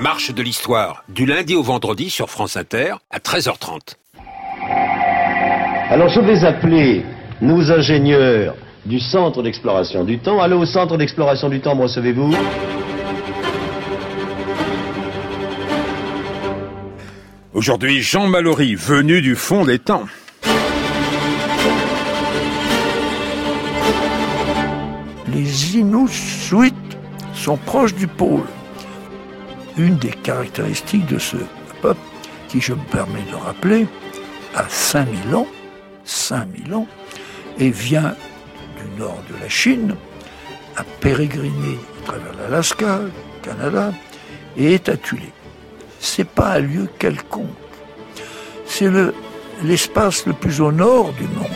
marche de l'histoire, du lundi au vendredi sur France Inter à 13h30. Alors je vais appeler nos ingénieurs du centre d'exploration du temps. Allô au centre d'exploration du temps, me recevez-vous? Aujourd'hui, Jean Mallory, venu du fond des temps. Les Inuits sont proches du pôle. Une des caractéristiques de ce peuple, qui je me permets de rappeler, a 5000 ans, 5000 ans, et vient du nord de la Chine, a pérégriné à travers l'Alaska, le Canada, et est atulé. C'est pas un lieu quelconque. C'est le, l'espace le plus au nord du monde.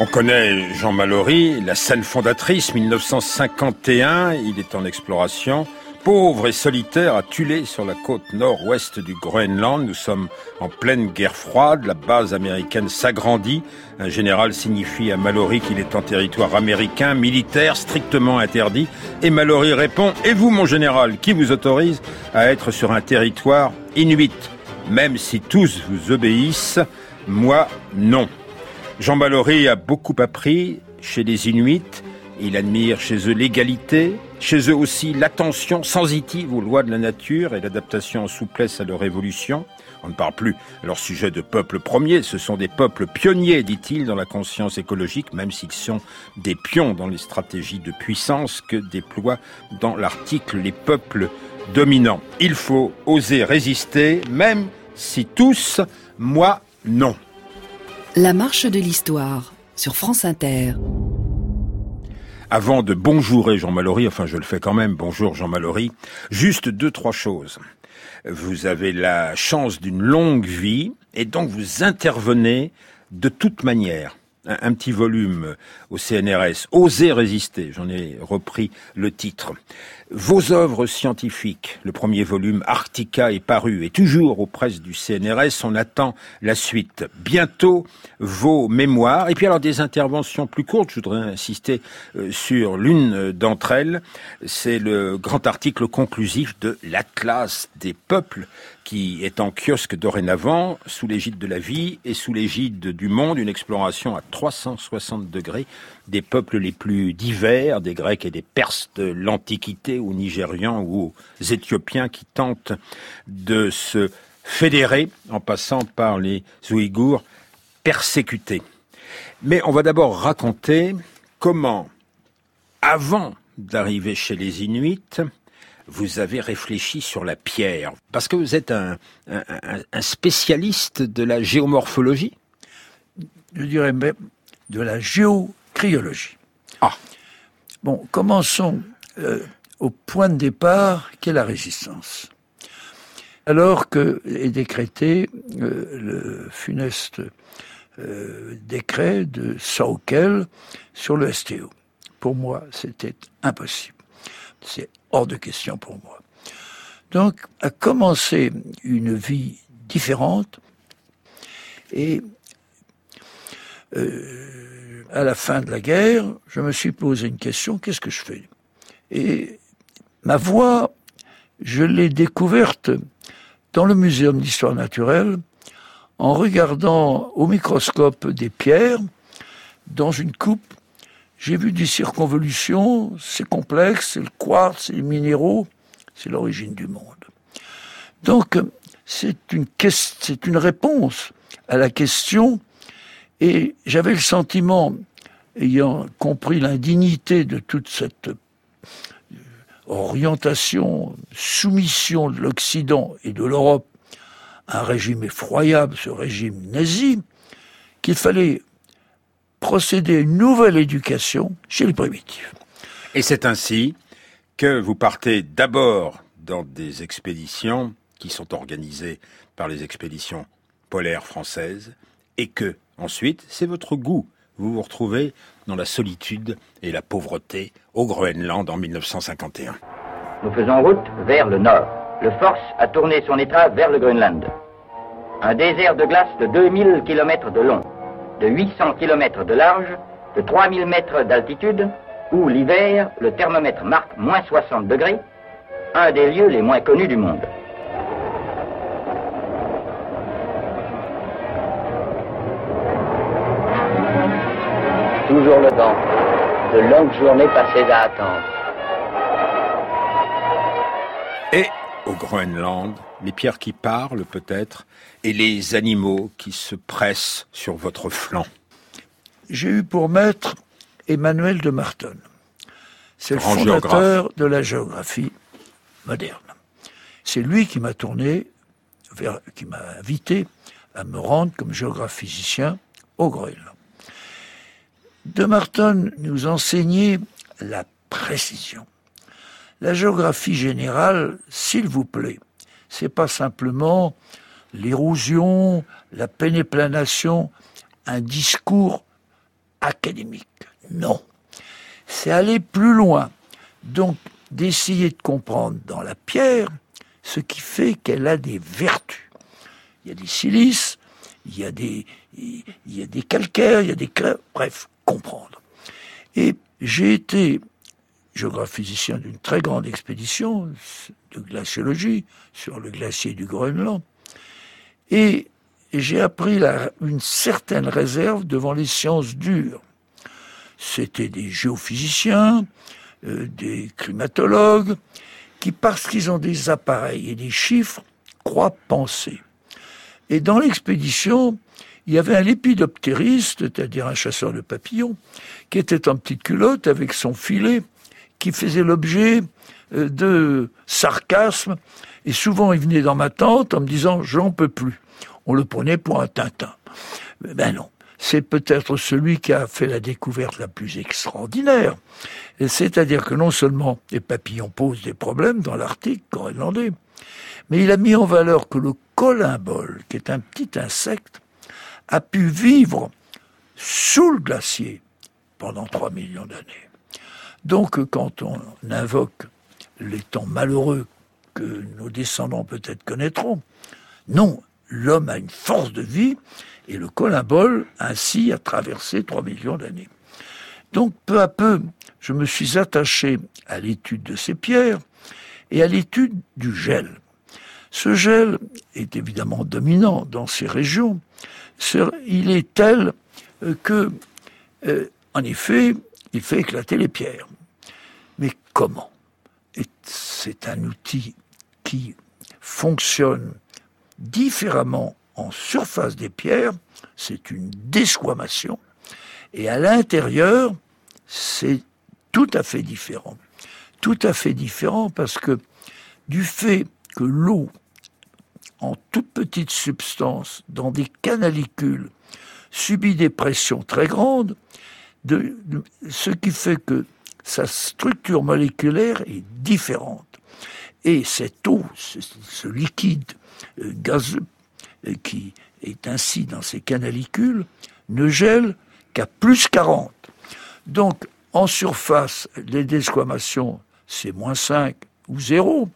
On connaît Jean Mallory, la scène fondatrice, 1951, il est en exploration. Pauvre et solitaire à Tulé sur la côte nord-ouest du Groenland. Nous sommes en pleine guerre froide. La base américaine s'agrandit. Un général signifie à Mallory qu'il est en territoire américain, militaire, strictement interdit. Et Mallory répond, et vous mon général, qui vous autorise à être sur un territoire inuit Même si tous vous obéissent, moi non. Jean Mallory a beaucoup appris chez les Inuits. Il admire chez eux l'égalité, chez eux aussi l'attention sensitive aux lois de la nature et l'adaptation en souplesse à leur évolution. On ne parle plus à leur sujet de peuples premiers, ce sont des peuples pionniers, dit-il, dans la conscience écologique, même s'ils sont des pions dans les stratégies de puissance que déploient dans l'article les peuples dominants. Il faut oser résister, même si tous, moi, non. La marche de l'histoire sur France Inter. Avant de bonjourer Jean Mallory, enfin je le fais quand même, bonjour Jean Mallory, juste deux, trois choses. Vous avez la chance d'une longue vie et donc vous intervenez de toute manière. Un, un petit volume au CNRS, Oser résister, j'en ai repris le titre. Vos œuvres scientifiques, le premier volume Arctica est paru et toujours aux presses du CNRS, on attend la suite. Bientôt vos mémoires. Et puis alors des interventions plus courtes, je voudrais insister euh, sur l'une d'entre elles, c'est le grand article conclusif de l'Atlas des peuples qui est en kiosque dorénavant, sous l'égide de la vie et sous l'égide du monde, une exploration à 360 degrés des peuples les plus divers, des Grecs et des Perses de l'Antiquité, aux Nigérians ou aux Éthiopiens qui tentent de se fédérer en passant par les Ouïghours persécutés. Mais on va d'abord raconter comment, avant d'arriver chez les Inuits, vous avez réfléchi sur la pierre, parce que vous êtes un, un, spécialiste de la géomorphologie Je dirais même de la Ah. Bon, commençons euh, au point de départ qu'est la résistance. Alors que est décrété euh, le funeste euh, décret de Saukel sur le STO. Pour moi, c'était impossible. C'est hors de question pour moi. Donc, a commencé une vie différente et euh, à la fin de la guerre, je me suis posé une question, qu'est-ce que je fais? Et ma voix, je l'ai découverte dans le Muséum d'histoire naturelle en regardant au microscope des pierres dans une coupe. J'ai vu des circonvolutions, c'est complexe, c'est le quartz, c'est les minéraux, c'est l'origine du monde. Donc, c'est une, c'est une réponse à la question et j'avais le sentiment, ayant compris l'indignité de toute cette euh, orientation, soumission de l'Occident et de l'Europe à un régime effroyable, ce régime nazi, qu'il fallait procéder à une nouvelle éducation chez les primitifs. Et c'est ainsi que vous partez d'abord dans des expéditions qui sont organisées par les expéditions polaires françaises et que Ensuite, c'est votre goût. Vous vous retrouvez dans la solitude et la pauvreté au Groenland en 1951. Nous faisons route vers le nord. Le Force a tourné son étrave vers le Groenland. Un désert de glace de 2000 km de long, de 800 km de large, de 3000 mètres d'altitude, où l'hiver, le thermomètre marque moins 60 degrés, un des lieux les moins connus du monde. Toujours le vent, de longues journées passées à attendre. Et au Groenland, les pierres qui parlent peut-être, et les animaux qui se pressent sur votre flanc. J'ai eu pour maître Emmanuel de Marton. C'est le fondateur de la géographie moderne. C'est lui qui m'a tourné vers, qui m'a invité à me rendre comme géographe physicien au Groenland. De Marton nous enseignait la précision. La géographie générale, s'il vous plaît, c'est pas simplement l'érosion, la pénéplanation, un discours académique. Non. C'est aller plus loin. Donc, d'essayer de comprendre dans la pierre ce qui fait qu'elle a des vertus. Il y a des silices, il y a des, il y a des calcaires, il y a des bref, Et j'ai été géographicien d'une très grande expédition de glaciologie sur le glacier du Groenland. Et j'ai appris une certaine réserve devant les sciences dures. C'était des géophysiciens, euh, des climatologues, qui, parce qu'ils ont des appareils et des chiffres, croient penser. Et dans l'expédition, il y avait un lépidoptériste, c'est-à-dire un chasseur de papillons, qui était en petite culotte avec son filet, qui faisait l'objet euh, de sarcasmes. Et souvent, il venait dans ma tente en me disant j'en peux plus. On le prenait pour un Tintin. Ben non, c'est peut-être celui qui a fait la découverte la plus extraordinaire. C'est-à-dire que non seulement les papillons posent des problèmes dans l'Arctique groenlandais, mais il a mis en valeur que le colimbole, qui est un petit insecte, a pu vivre sous le glacier pendant 3 millions d'années. Donc quand on invoque les temps malheureux que nos descendants peut-être connaîtront, non, l'homme a une force de vie et le colimbole ainsi a traversé 3 millions d'années. Donc peu à peu, je me suis attaché à l'étude de ces pierres et à l'étude du gel. Ce gel est évidemment dominant dans ces régions. Il est tel euh, que, euh, en effet, il fait éclater les pierres. Mais comment? C'est un outil qui fonctionne différemment en surface des pierres, c'est une desquamation, et à l'intérieur, c'est tout à fait différent. Tout à fait différent parce que du fait que l'eau, en toute petite substance, dans des canalicules, subit des pressions très grandes, ce qui fait que sa structure moléculaire est différente. Et cette eau, ce, liquide euh, gazeux euh, qui est ainsi dans ces canalicules, ne gèle qu'à plus 40. Donc, en surface, les desquamations, c'est moins 5 ou 0.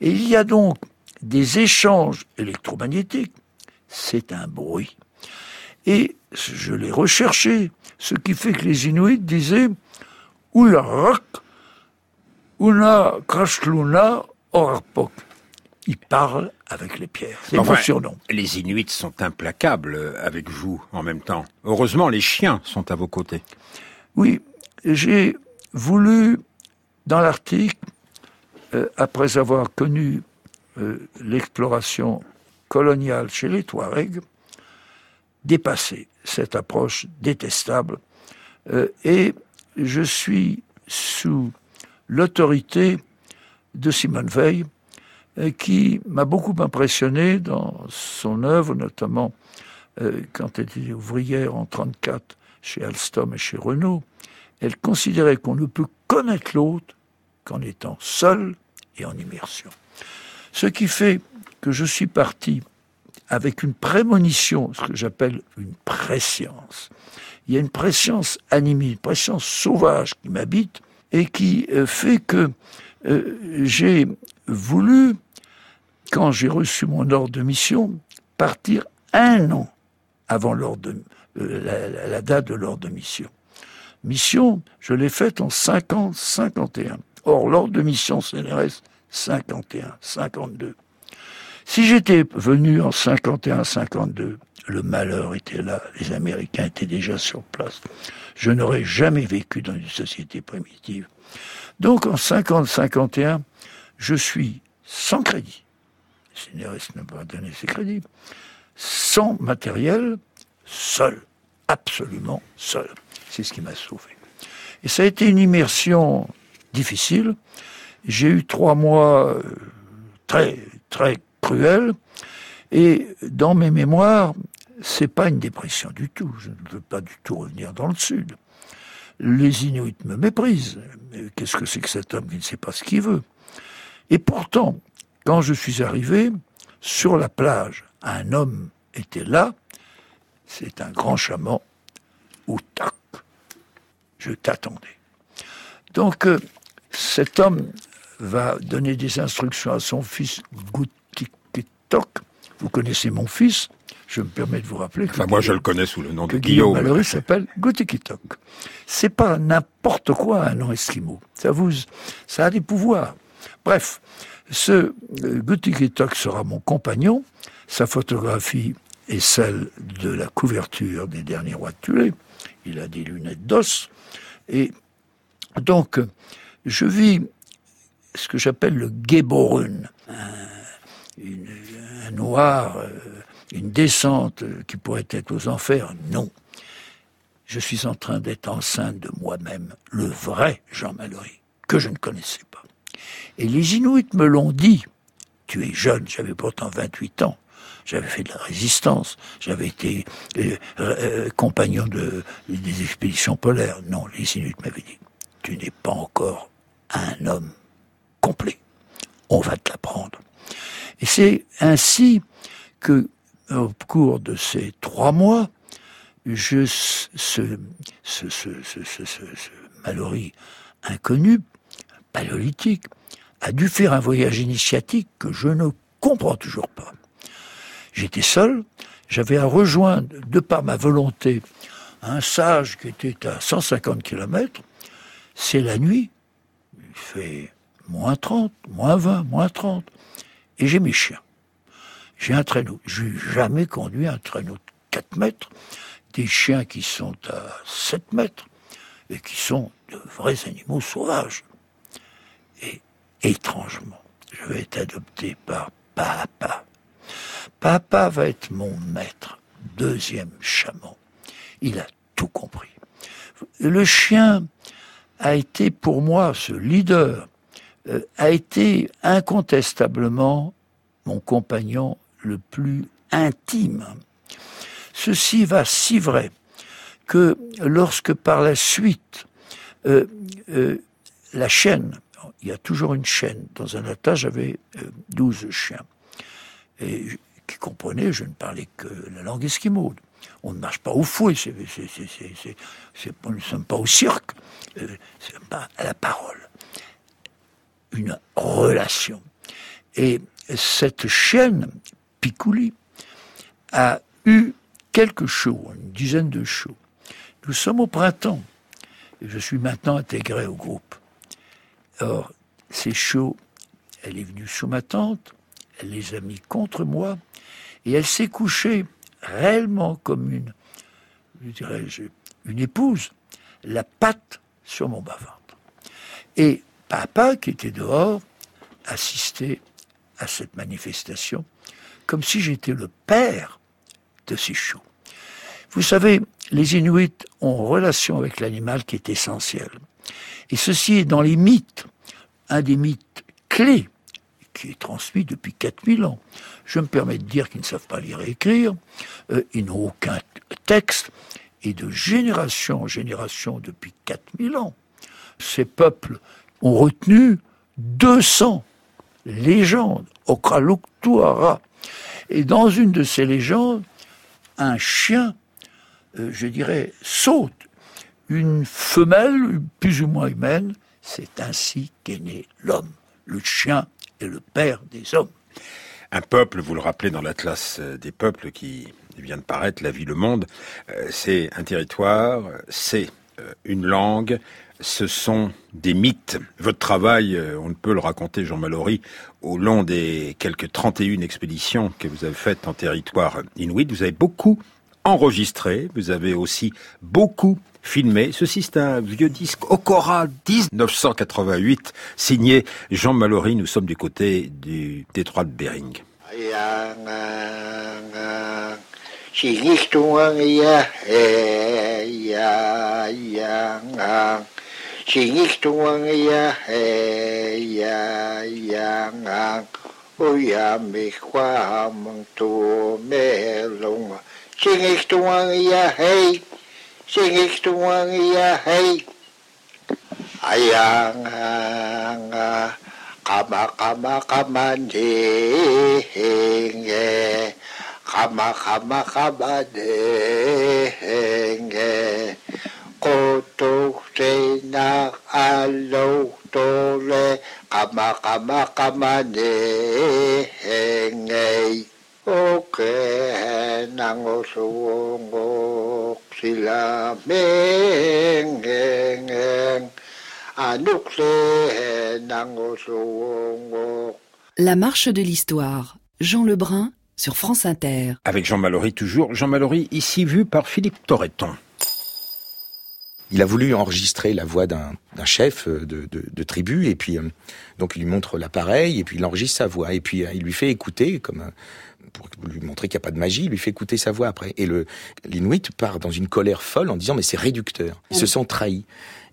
Et il y a donc des échanges électromagnétiques. C'est un bruit. Et je l'ai recherché, ce qui fait que les Inuits disaient Ularak, Una Krashluna Orapok. Ils parlent avec les pierres. C'est enfin, surnom. Les Inuits sont implacables avec vous en même temps. Heureusement, les chiens sont à vos côtés. Oui, j'ai voulu, dans l'Arctique, euh, après avoir connu euh, l'exploration coloniale chez les Touaregs, dépasser cette approche détestable. Euh, et je suis sous l'autorité de Simone Veil, euh, qui m'a beaucoup impressionné dans son œuvre, notamment quand elle était ouvrière en 1934 chez Alstom et chez Renault. Elle considérait qu'on ne peut connaître l'autre qu'en étant seul et en immersion. Ce qui fait que je suis parti avec une prémonition, ce que j'appelle une préscience. Il y a une préscience animée, une préscience sauvage qui m'habite et qui euh, fait que j'ai voulu quand j'ai reçu mon ordre de mission, partir un an avant euh, la, date de l'ordre de mission. Mission, je l'ai faite en 50-51. Or, l'ordre de mission CNRS, 51, 52. Si j'étais venu en 51, 52, le malheur était là, les Américains étaient déjà sur place. Je n'aurais jamais vécu dans une société primitive. Donc en 50, 51, je suis sans crédit. Le n'a pas donné ses crédits. Sans matériel, seul. Absolument seul. C'est ce qui m'a sauvé. Et ça a été une immersion difficile. J'ai eu trois mois euh, très, très cruels. Et dans mes mémoires, c'est pas une dépression du tout. Je ne veux pas du tout revenir dans le sud. Les Inuits me méprisent. Qu'est-ce que c'est que cet homme qui ne sait pas ce qu'il veut? Et pourtant, quand je suis arrivé sur la plage, un homme était là. C'est un grand chaman. Ou tac, je t'attendais. Donc, euh, cet homme va donner des instructions à son fils Goutikitok. Vous connaissez mon fils je me permets de vous rappeler que. Enfin, moi, je le connais sous le nom de Guillaume. Guillaume. S'appelle Goutikitok. C'est pas n'importe quoi un nom esquimau. Ça vous, ça a des pouvoirs. Bref, ce euh, Goutikitok sera mon compagnon. Sa photographie est celle de la couverture des derniers rois de Tulé. Il a des lunettes d'os. Et donc, je vis ce que j'appelle le Geborun, un, noir, euh, une descente qui pourrait être aux enfers. Non. Je suis en train d'être enceinte de moi-même, le vrai Jean Mallory, que je ne connaissais pas. Et les Inuits me l'ont dit. Tu es jeune, j'avais pourtant 28 ans. J'avais fait de la résistance. J'avais été euh, euh, compagnon de, des expéditions polaires. Non, les Inuits m'avaient dit, tu n'es pas encore un homme complet. On va te l'apprendre. Et c'est ainsi que, au cours de ces trois mois, je, ce, ce, ce, ce, inconnu, paléolithique, a dû faire un voyage initiatique que je ne comprends toujours pas. J'étais seul, j'avais à rejoindre, de par ma volonté, un sage qui était à 150 km. C'est la nuit, il fait moins 30, moins 20, moins 30, et j'ai mes chiens. J'ai un traîneau. Je n'ai jamais conduit un traîneau de 4 mètres, des chiens qui sont à 7 mètres, et qui sont de vrais animaux sauvages. Et étrangement, je vais être adopté par Papa. Papa va être mon maître, deuxième chaman. Il a tout compris. Le chien a été pour moi, ce leader, euh, a été incontestablement mon compagnon le plus intime. Ceci va si vrai que lorsque par la suite euh, euh, la chaîne, il y a toujours une chaîne, dans un attelage j'avais euh, 12 chiens, qui comprenaient, je ne parlais que la langue esquimaude. On ne marche pas au fouet, c'est, nous ne sommes pas au cirque, c'est pas à la parole. Une relation. Et cette chaîne, Picouli, a eu quelques shows, une dizaine de shows. Nous sommes au printemps. Je suis maintenant intégré au groupe. Or, ces shows, elle est venue sous ma tente, elle les a mis contre moi, et elle s'est couchée réellement comme une, je dirais, une épouse, la patte sur mon bas-ventre. Et papa, qui était dehors, assistait à cette manifestation, comme si j'étais le père de ces shows. Vous savez, les Inuits ont relation avec l'animal qui est essentielle. Et ceci est dans les mythes, un des mythes clés qui est transmis depuis 4000 ans. Je me permets de dire qu'ils ne savent pas lire et écrire, euh, ils n'ont aucun texte, et de génération en génération depuis 4000 ans, ces peuples ont retenu 200 légendes, Okraluktuara. Et dans une de ces légendes, un chien, euh, je dirais, saute. Une femelle, plus ou moins humaine, c'est ainsi qu'est né l'homme. Le chien est le père des hommes. Un peuple, vous le rappelez dans l'Atlas des peuples qui vient de paraître, La vie, le monde, euh, c'est un territoire, c'est euh, une langue, ce sont des mythes. Votre travail, euh, on ne peut le raconter, Jean Mallory, au long des quelques 31 expéditions que vous avez faites en territoire inuit. Vous avez beaucoup enregistré, vous avez aussi beaucoup filmé. Ceci, c'est un vieux disque Okora 1988, signé Jean Mallory. Nous sommes du côté du détroit de Bering. Singiktuangya he ya yang Uya mi kwa mong tu me long Singiktuangya hey. Singiktuangya hey. Ayang kama kama kama de henge. Kama kama kama de henge. Koto La marche de l'histoire, Jean Lebrun sur France Inter. Avec Jean Mallory toujours. Jean Mallory, ici vu par Philippe Torreton. Il a voulu enregistrer la voix d'un chef de, de, de, tribu et puis euh, donc il lui montre l'appareil et puis il enregistre sa voix et puis euh, il lui fait écouter comme euh, pour lui montrer qu'il n'y a pas de magie, il lui fait écouter sa voix après. Et le l'Inuit part dans une colère folle en disant mais c'est réducteur. Ils se sont trahis.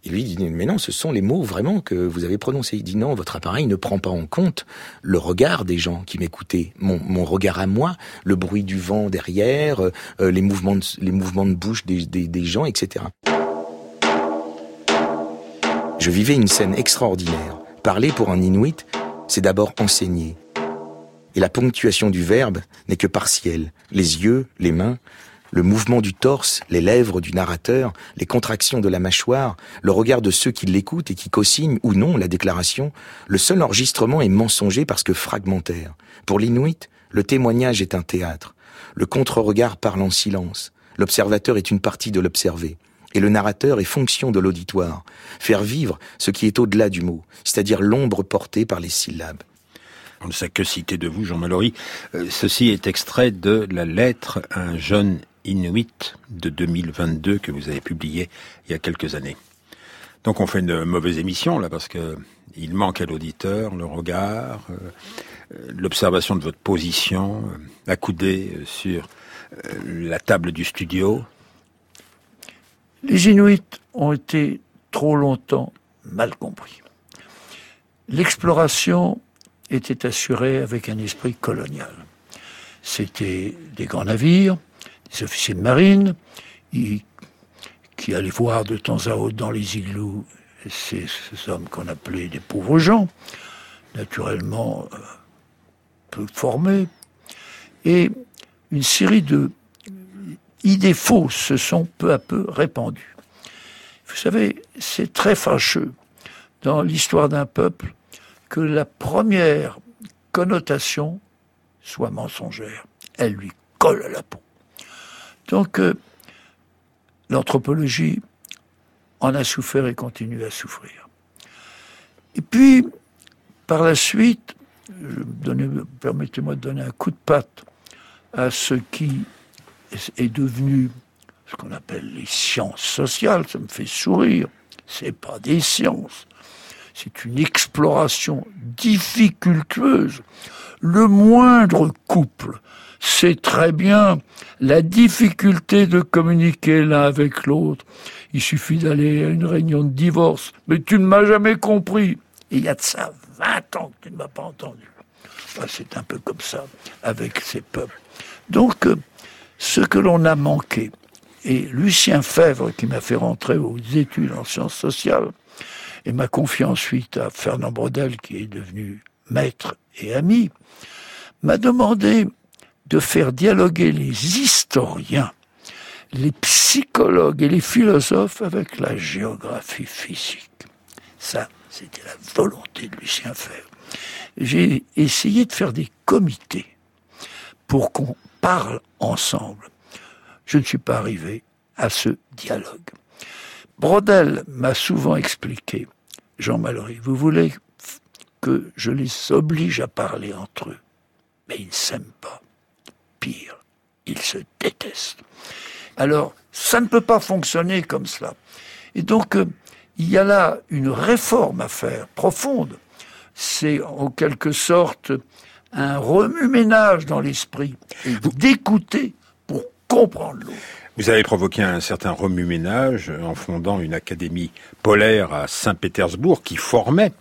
Et lui dit mais non, ce sont les mots vraiment que vous avez prononcés. Il dit non, votre appareil ne prend pas en compte le regard des gens qui m'écoutaient, mon, mon regard à moi, le bruit du vent derrière, euh, les mouvements de, les mouvements de bouche des, des, des gens, etc. Je vivais une scène extraordinaire. Parler pour un Inuit, c'est d'abord enseigner. Et la ponctuation du verbe n'est que partielle. Les yeux, les mains, le mouvement du torse, les lèvres du narrateur, les contractions de la mâchoire, le regard de ceux qui l'écoutent et qui co-signent ou non la déclaration, le seul enregistrement est mensonger parce que fragmentaire. Pour l'Inuit, le témoignage est un théâtre. Le contre-regard parle en silence. L'observateur est une partie de l'observé et le narrateur est fonction de l'auditoire, faire vivre ce qui est au-delà du mot, c'est-à-dire l'ombre portée par les syllabes. On ne sait que citer de vous, Jean Mallory. Euh, ceci est extrait de la lettre à un jeune Inuit de 2022 que vous avez publié il y a quelques années. Donc on fait une mauvaise émission là parce que il manque à l'auditeur le regard, euh, l'observation de votre position, euh, accoudé sur la table du studio, les Inuits ont été trop longtemps mal compris. L'exploration était assurée avec un esprit colonial. C'était des grands navires, des officiers de marine, qui allaient voir de temps à autre dans les igloos ces, hommes qu'on appelait des pauvres gens, naturellement euh, peu formés, et une série de idées fausses se sont peu à peu répandues. Vous savez, c'est très fâcheux dans l'histoire d'un peuple que la première connotation soit mensongère. Elle lui colle à la peau. Donc, euh, l'anthropologie en a souffert et continue à souffrir. Et puis, par la suite, permettez-moi de donner un coup de patte à ceux qui est devenu ce qu'on appelle les sciences sociales. Ça me fait sourire. C'est pas des sciences. C'est une exploration difficultueuse. Le moindre couple sait très bien la difficulté de communiquer l'un avec l'autre. Il suffit d'aller à une réunion de divorce. Mais tu ne m'as jamais compris. il y a de ça 20 ans que tu ne m'as pas entendu. c'est un peu comme ça avec ces peuples. Donc, euh, ce que l'on a manqué. Et Lucien Fèvre, qui m'a fait rentrer aux études en sciences sociales, et m'a confié ensuite à Fernand Brodel, qui est devenu maître et ami, m'a demandé de faire dialoguer les historiens, les psychologues et les philosophes avec la géographie physique. Ça, c'était la volonté de Lucien Fèvre. J'ai essayé de faire des comités pour qu'on parle ensemble. Je ne suis pas arrivé à ce dialogue. Brodel m'a souvent expliqué, Jean Mallory, vous voulez que je les oblige à parler entre eux, mais ils ne s'aiment pas. Pire, ils se détestent. Alors, ça ne peut pas fonctionner comme cela. Et donc, euh, il y a là une réforme à faire, profonde. C'est en quelque sorte un remue-ménage dans l'esprit, d'écouter pour comprendre l'autre. Vous avez provoqué un certain remue-ménage en fondant une académie polaire à Saint-Pétersbourg qui formait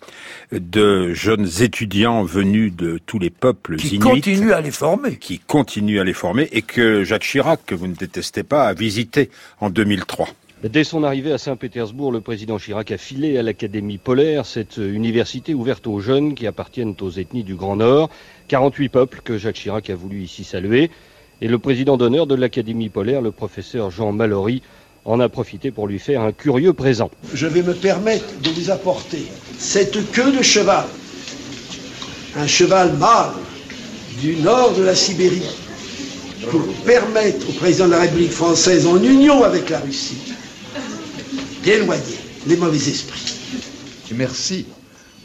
de jeunes étudiants venus de tous les peuples qui inuits. à les former. Qui continue à les former et que Jacques Chirac, que vous ne détestez pas, a visité en 2003. Dès son arrivée à Saint-Pétersbourg, le président Chirac a filé à l'Académie polaire, cette université ouverte aux jeunes qui appartiennent aux ethnies du Grand Nord. 48 peuples que Jacques Chirac a voulu ici saluer. Et le président d'honneur de l'Académie polaire, le professeur Jean Mallory, en a profité pour lui faire un curieux présent. Je vais me permettre de vous apporter cette queue de cheval, un cheval mâle du nord de la Sibérie, pour permettre au président de la République française, en union avec la Russie, d'éloigner les mauvais esprits. Merci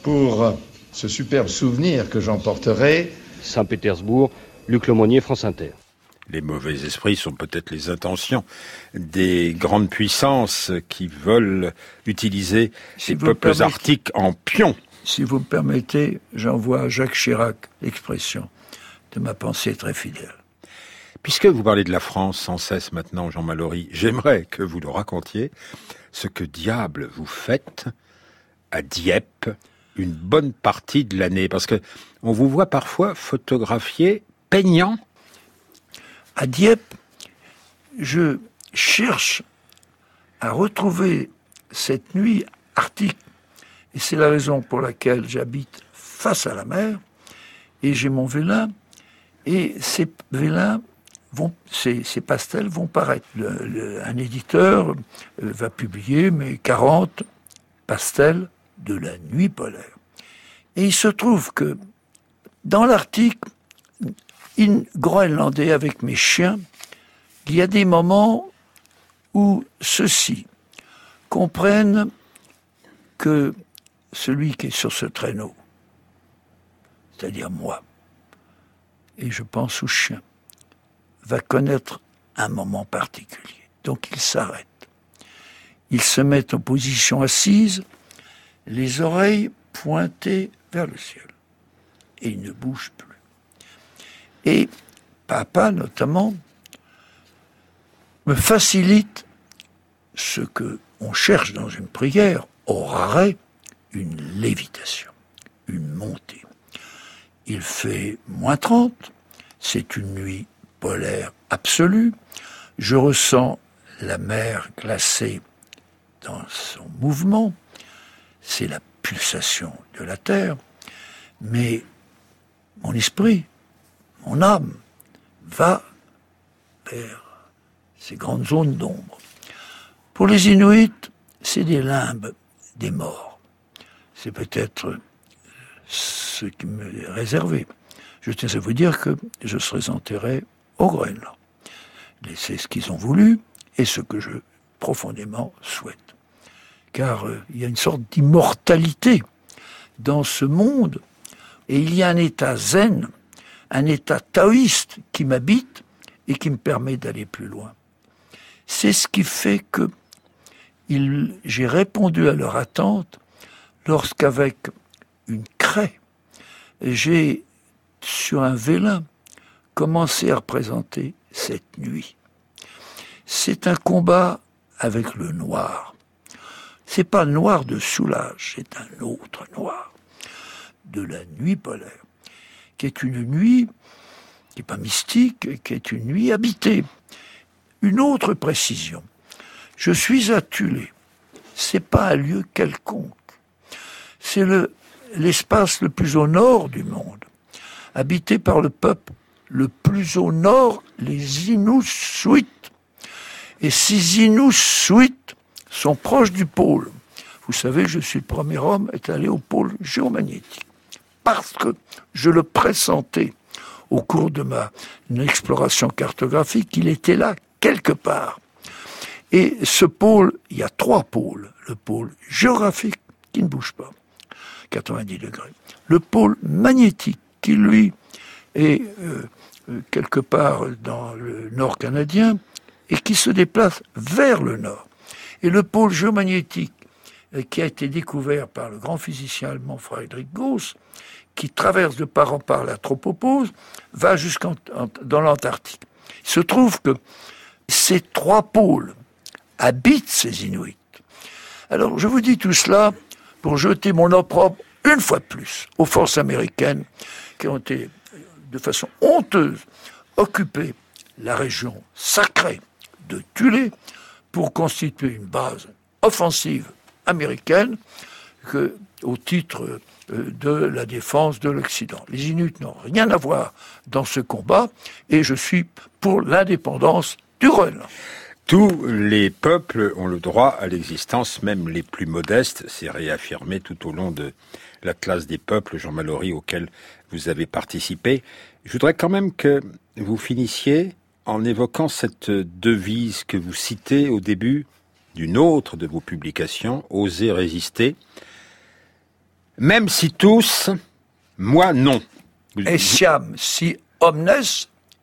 pour ce superbe souvenir que j'emporterai. Saint-Pétersbourg, Luc Lemonnier, France Inter. Les mauvais esprits sont peut-être les intentions des grandes puissances qui veulent utiliser Si peuples permettez- arctiques en pions. Si vous me permettez, j'envoie à Jacques Chirac l'expression de ma pensée très fidèle. Puisque vous parlez de la France sans cesse maintenant, Jean Mallory, j'aimerais que vous le racontiez ce que diable vous faites à Dieppe une bonne partie de l'année. Parce que on vous voit parfois photographier peignant. À Dieppe, je cherche à retrouver cette nuit arctique. Et c'est la raison pour laquelle j'habite face à la mer. Et j'ai mon vélin. Et ces vélins vont, ces, pastels vont paraître. Un éditeur euh, va publier mes 40 pastels de la nuit polaire. Et il se trouve que dans l'Arctique, in groenlandais avec mes chiens, il y a des moments où ceux-ci comprennent que celui qui est sur ce traîneau, c'est-à-dire moi, et je pense aux chiens, va connaître un moment particulier. Donc il s'arrête. Il se met en position assise, les oreilles pointées vers le ciel. Et il ne bouge plus. Et papa, notamment, me facilite ce que on cherche dans une prière, aurait une lévitation, une montée. Il fait moins 30, c'est une nuit polaire absolue, je ressens la mer glacée dans son mouvement, c'est la pulsation de la Terre, mais mon esprit, mon âme va vers ces grandes zones d'ombre. Pour les Inuits, c'est des limbes des morts. C'est peut-être ce qui me est réservé. Je tiens à vous dire que je serai enterré au Groenland. C'est ce qu'ils ont voulu et ce que je profondément souhaite. Car euh, il y a une sorte d'immortalité dans ce monde et il y a un état zen, un état taoïste qui m'habite et qui me permet d'aller plus loin. C'est ce qui fait que j'ai répondu à leur attente lorsqu'avec une craie, j'ai, sur un vélin, commencé à représenter cette nuit. C'est un combat avec le noir. C'est pas noir de Soulage, c'est un autre noir de la nuit polaire, qui est une nuit qui n'est pas mystique, qui est une nuit habitée. Une autre précision. Je suis à Tulé. C'est pas un lieu quelconque. C'est le, l'espace le plus au nord du monde, habité par le peuple le plus au nord, les Inuits. Et ces Inuits sont proches du pôle. Vous savez, je suis le premier homme à être allé au pôle géomagnétique. Parce que je le pressentais au cours de ma exploration cartographique, il était là quelque part. Et ce pôle, il y a trois pôles. Le pôle géographique qui ne bouge pas, 90 degrés. Le pôle magnétique qui, lui, est euh, quelque part dans le nord canadien et qui se déplace vers le nord. Et le pôle géomagnétique euh, qui a été découvert par le grand physicien allemand Friedrich Gauss, qui traverse de part en part la tropopause, va jusqu'en dans l'Antarctique. Il se trouve que ces trois pôles habitent ces Inuits. Alors je vous dis tout cela pour jeter mon opprobre une fois de plus aux forces américaines qui ont été de façon honteuse occupé la région sacrée de Tulé pour constituer une base offensive américaine au titre euh, de la défense de l'Occident. Les Inuits n'ont rien à voir dans ce combat et je suis pour l'indépendance du Groenland. Tous les peuples ont le droit à l'existence, même les plus modestes. C'est réaffirmé tout au long de la classe des peuples, Jean Mallory, auquel vous avez participé. Je voudrais quand même que vous finissiez en évoquant cette devise que vous citez au début d'une autre de vos publications, Oser résister. Même si tous, moi non. Essiam si omnes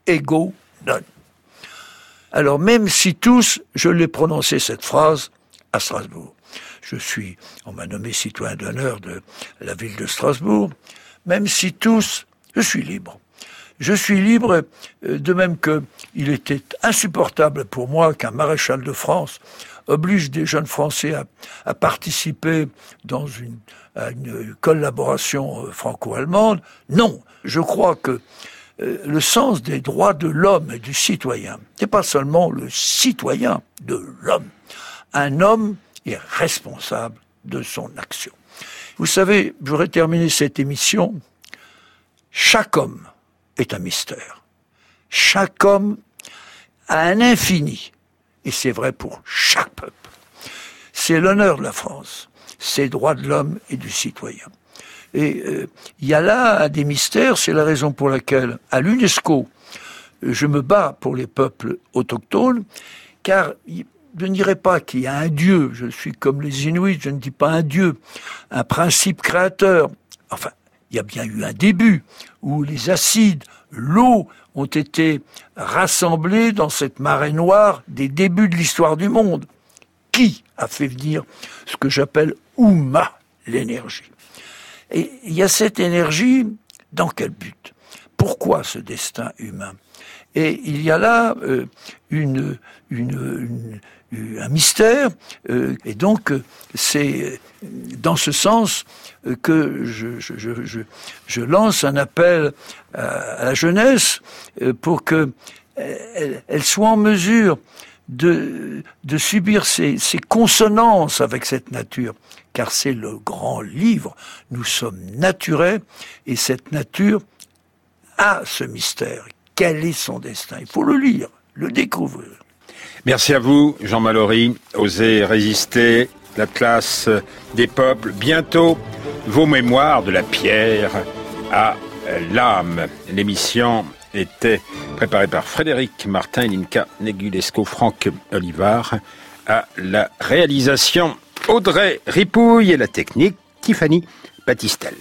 ego non. Alors même si tous, je l'ai prononcé cette phrase à Strasbourg. Je suis, on m'a nommé citoyen d'honneur de la ville de Strasbourg. Même si tous, je suis libre. Je suis libre, euh, de même que il était insupportable pour moi qu'un maréchal de France oblige des jeunes Français à, participer dans une, à une collaboration euh, franco-allemande. Non, je crois que euh, le sens des droits de l'homme et du citoyen, n'est pas seulement le citoyen de l'homme. Un homme est responsable de son action. Vous savez, j'aurais terminé cette émission. Chaque homme est un mystère. Chaque homme a un infini. Et c'est vrai pour chaque peuple. C'est l'honneur de la France, c'est droits de l'homme et du citoyen. Et euh, il y a là des mystères, c'est la raison pour laquelle, à l'UNESCO, je me bats pour les peuples autochtones, car je ne dirais pas qu'il y a un Dieu, je suis comme les Inuits, je ne dis pas un Dieu, un principe créateur. Enfin, il y a bien eu un début où les acides, l'eau ont été rassemblés dans cette marée noire des débuts de l'histoire du monde. Qui a fait venir ce que j'appelle Ouma, l'énergie? Et il y a cette énergie, dans quel but? Pourquoi ce destin humain? Et il y a là euh, une, une, un mystère, euh, et donc c'est dans ce sens que je, je, je, je, lance un appel à, la jeunesse euh, pour que elle, elle, soit en mesure de, de subir ces, ces consonances avec cette nature, car c'est le grand livre. Nous sommes naturels et cette nature a ce mystère. Quel est son destin Il faut le lire, le découvrir. Merci à vous, Jean Mallory. Osez résister, la classe des peuples. Bientôt, vos mémoires de la pierre à l'âme. L'émission était préparée par Frédéric Martin, Linka Negulesco, Franck Olivard. À la réalisation, Audrey Ripouille et la technique, Tiffany Battistel.